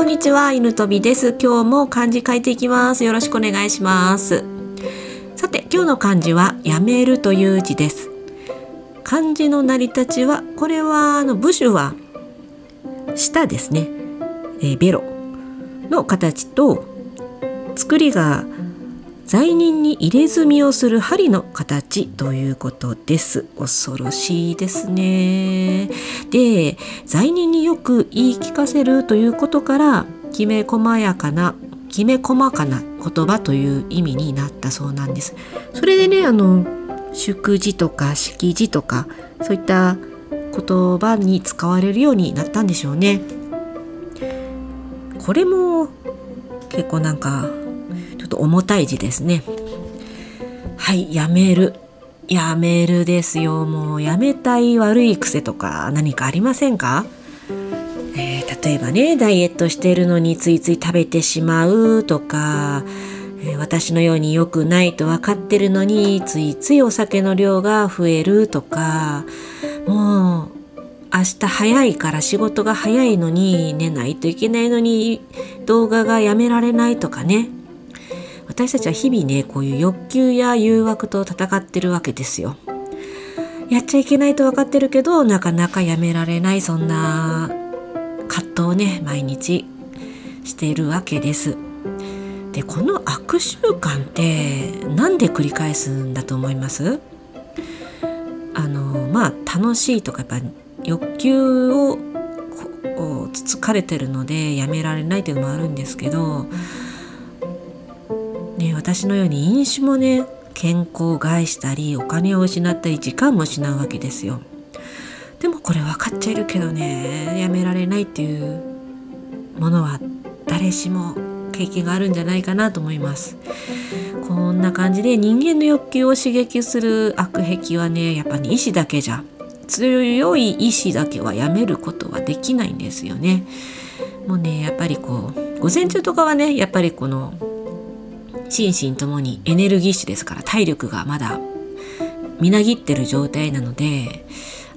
こんにちは犬飛びです。今日も漢字書いていきます。よろしくお願いします。さて今日の漢字はやめるという字です。漢字の成り立ちはこれはあの部首は舌ですね、えー、ベロの形と作りが罪人に入れ墨をする針の形ということです。恐ろしいですね。で、罪人によく言い聞かせるということから、きめ細やかな、きめ細かな言葉という意味になったそうなんです。それでね、あの、祝辞とか式辞とか、そういった言葉に使われるようになったんでしょうね。これも結構なんかと重たい字ですね。はいやめる。やめるですよ。もうやめたい悪い癖とか何かありませんか、えー、例えばねダイエットしてるのについつい食べてしまうとか、え、私のように良くないと分かってるのについついお酒の量が増えるとかもう明日早いから仕事が早いのに寝ないといけないのに動画がやめられないとかね。私たちは日々ねこういう欲求や誘惑と戦ってるわけですよ。やっちゃいけないと分かってるけどなかなかやめられないそんな葛藤をね毎日しているわけです。でこの悪習慣って何で繰り返すんだと思います？あのまあ楽しいとかやっぱ欲求をつつかれてるのでやめられないっていうのもあるんですけど、私のように飲酒もね健康を害したりお金を失ったり時間も失うわけですよ。でもこれ分かっちゃいるけどねやめられないっていうものは誰しも経験があるんじゃないかなと思います。こんな感じで人間の欲求を刺激する悪癖はねやっぱり意志だけじゃ強い意志だけはやめることはできないんですよね。もうねやっぱりこう午前中とかはねやっぱりこの心身ともにエネルギッシュですから体力がまだみなぎってる状態なので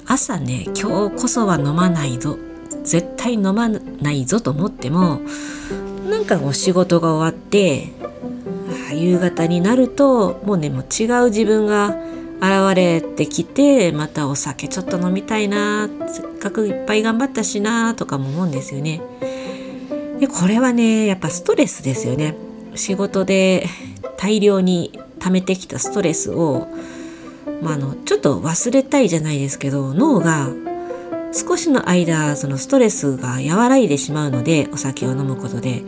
朝ね今日こそは飲まないぞ絶対飲まないぞと思ってもなんかお仕事が終わって夕方になるともうねもう違う自分が現れてきてまたお酒ちょっと飲みたいなせっかくいっぱい頑張ったしなとかも思うんですよね。でこれはねやっぱストレスですよね。仕事で大量に溜めてきたストレスを、まあ、のちょっと忘れたいじゃないですけど脳が少しの間そのストレスが和らいでしまうのでお酒を飲むことで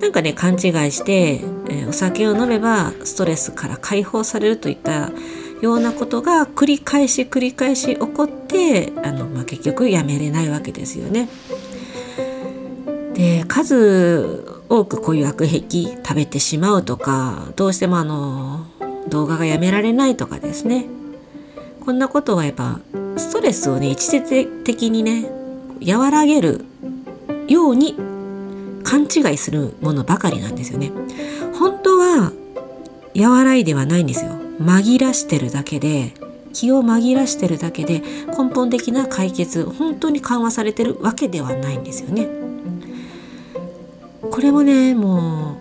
なんかね勘違いして、えー、お酒を飲めばストレスから解放されるといったようなことが繰り返し繰り返し起こってあの、まあ、結局やめれないわけですよね。で数多くこういう悪癖食べてしまうとかどうしてもあの動画がやめられないとかですねこんなことはやっぱストレスをね一時的にね和らげるように勘違いするものばかりなんですよね。本当は和らいではないんですよ。紛らしてるだけで気を紛らしてるだけで根本的な解決本当に緩和されてるわけではないんですよね。これもねも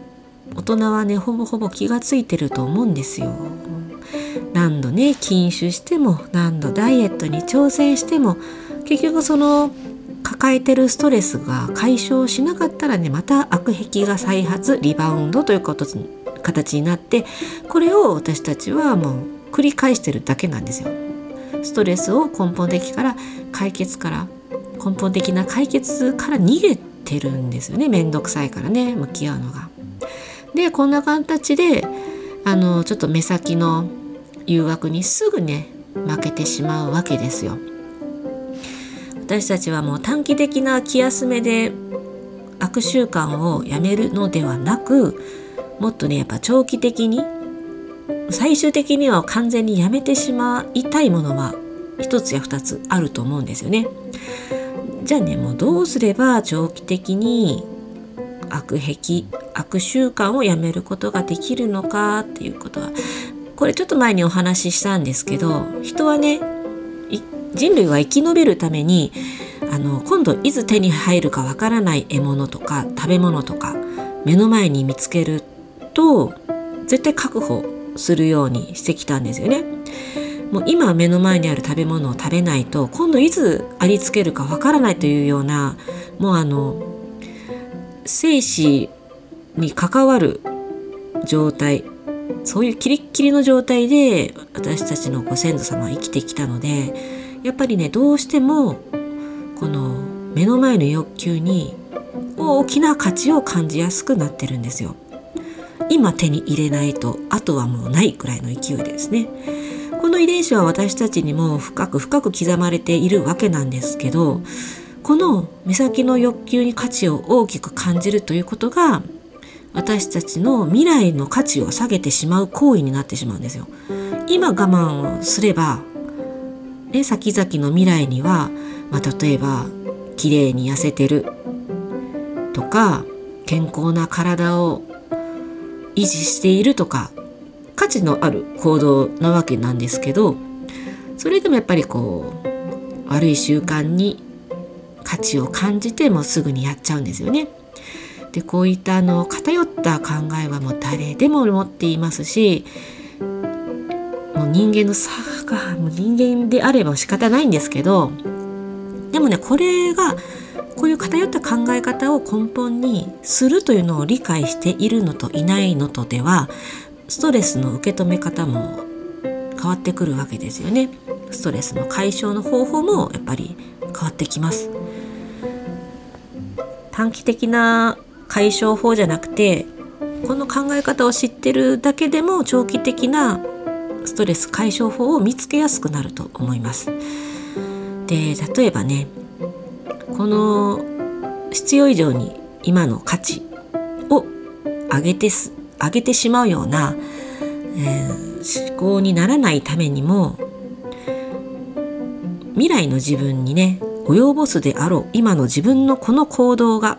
う大人はねほぼほぼ気が付いてると思うんですよ。何度ね禁酒しても何度ダイエットに挑戦しても結局その抱えてるストレスが解消しなかったらねまた悪癖が再発リバウンドということ形になってこれを私たちはもう繰り返してるだけなんですよ。ストレスを根本的から解決から根本的な解決から逃げてるんですよね面倒くさいからね向き合うのが。でこんな形であのちょっと目先の誘惑にすぐね負けてしまうわけですよ。私たちはもう短期的な気休めで悪習慣をやめるのではなくもっとねやっぱ長期的に最終的には完全にやめてしまいたいものは一つや二つあると思うんですよね。じゃあねもうどうすれば長期的に悪癖悪習慣をやめることができるのかっていうことはこれちょっと前にお話ししたんですけど人はね人類は生き延びるためにあの今度いつ手に入るかわからない獲物とか食べ物とか目の前に見つけると絶対確保するようにしてきたんですよね。もう今目の前にある食べ物を食べないと今度いつありつけるかわからないというようなもうあの生死に関わる状態そういうキリッキリの状態で私たちのご先祖様は生きてきたのでやっぱりねどうしてもこの目の前の欲求に大きな価値を感じやすくなってるんですよ。今手に入れないとあとはもうないくらいの勢いですね。の遺伝子は私たちにも深く深く刻まれているわけなんですけどこの目先の欲求に価値を大きく感じるということが私たちの未来の価値を下げてしまう行為になってしまうんですよ。今我慢をすれば、ね、先々の未来には、まあ、例えば綺麗に痩せてるとか健康な体を維持しているとか価値のある行動なわけなんですけどそれでもやっぱりこう悪い習慣に価値を感じてもすぐにやっちゃうんですよね。でこういったあの偏った考えはもう誰でも持っていますしもう人間の差がもう人間であれば仕方ないんですけどでもねこれがこういう偏った考え方を根本にするというのを理解しているのといないのとではストレスの受け止め方も変わってくるわけですよね。ストレスの解消の方法もやっぱり変わってきます。短期的な解消法じゃなくてこの考え方を知ってるだけでも長期的なストレス解消法を見つけやすくなると思います。で例えばねこの必要以上に今の価値を上げてす上げてしまうような、えー、思考にならないためにも未来の自分にね及ぼすであろう今の自分のこの行動が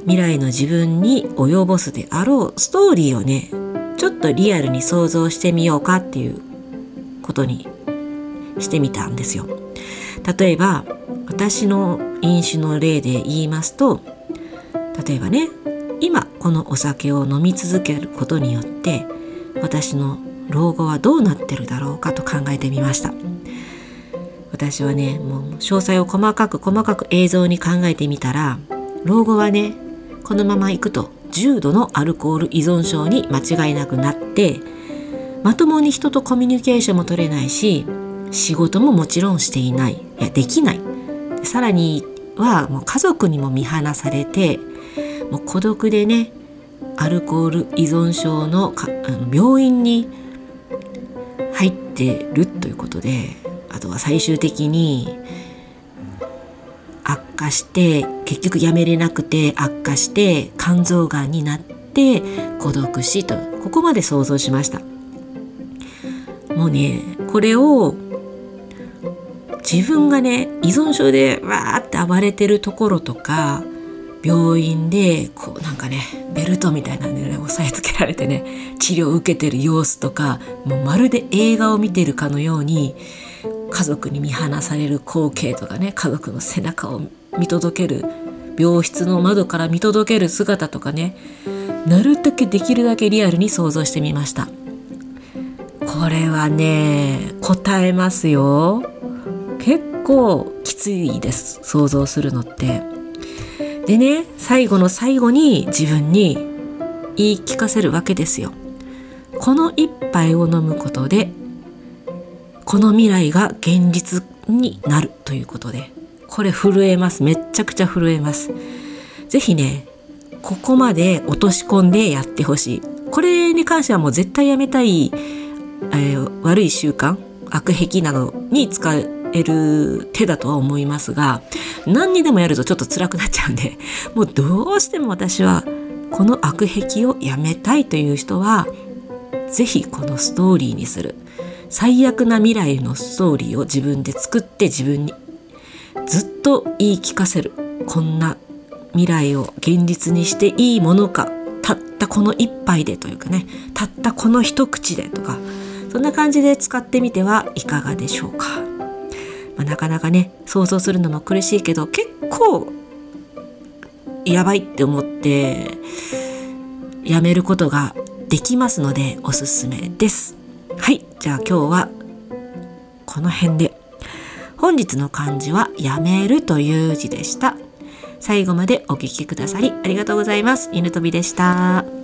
未来の自分に及ぼすであろうストーリーをねちょっとリアルに想像してみようかっていうことにしてみたんですよ。例えば私の飲酒の例で言いますと例えばね今このお酒を飲み続けることによって私の老後はどうなってるだろうかと考えてみました。私はねもう詳細を細かく細かく映像に考えてみたら老後はねこのままいくと重度のアルコール依存症に間違いなくなってまともに人とコミュニケーションも取れないし仕事ももちろんしていない。いやできない。さらにはもう家族にも見放されてもう孤独でねアルコール依存症のかあの病院に入ってるということであとは最終的に悪化して結局やめれなくて悪化して肝臓がんになって孤独死とここまで想像しました。もうねこれを自分がね依存症でわーって暴れてるところとか病院でこうなんかねベルトみたいなのでね押さえつけられてね治療を受けてる様子とかもうまるで映画を見てるかのように家族に見放される光景とかね家族の背中を見届ける病室の窓から見届ける姿とかねなるだけできるだけリアルに想像してみました。これはね答えますよ。結構きついです想像するのって。でね最後の最後に自分に言い聞かせるわけですよ。この一杯を飲むことでこの未来が現実になるということでこれ震えます。めっちゃくちゃ震えます。是非ねここまで落とし込んでやってほしい。これに関してはもう絶対やめたい、えー、悪い習慣悪癖などに使うえる手だとは思いますが何にでもやるとちょっと辛くなっちゃうんでもうどうしても私はこの悪癖をやめたいという人は是非このストーリーにする。最悪な未来のストーリーを自分で作って自分にずっと言い聞かせる。こんな未来を現実にしていいものか。たったこの一杯でというかね。たったこの一口でとか。そんな感じで使ってみてはいかがでしょうか。まあ、なかなかね想像するのも苦しいけど結構やばいって思ってやめることができますのでおすすめです。はい、じゃあ今日はこの辺で。本日の漢字はやめるという字でした。最後までお聴きくださりありがとうございます。犬飛びでした。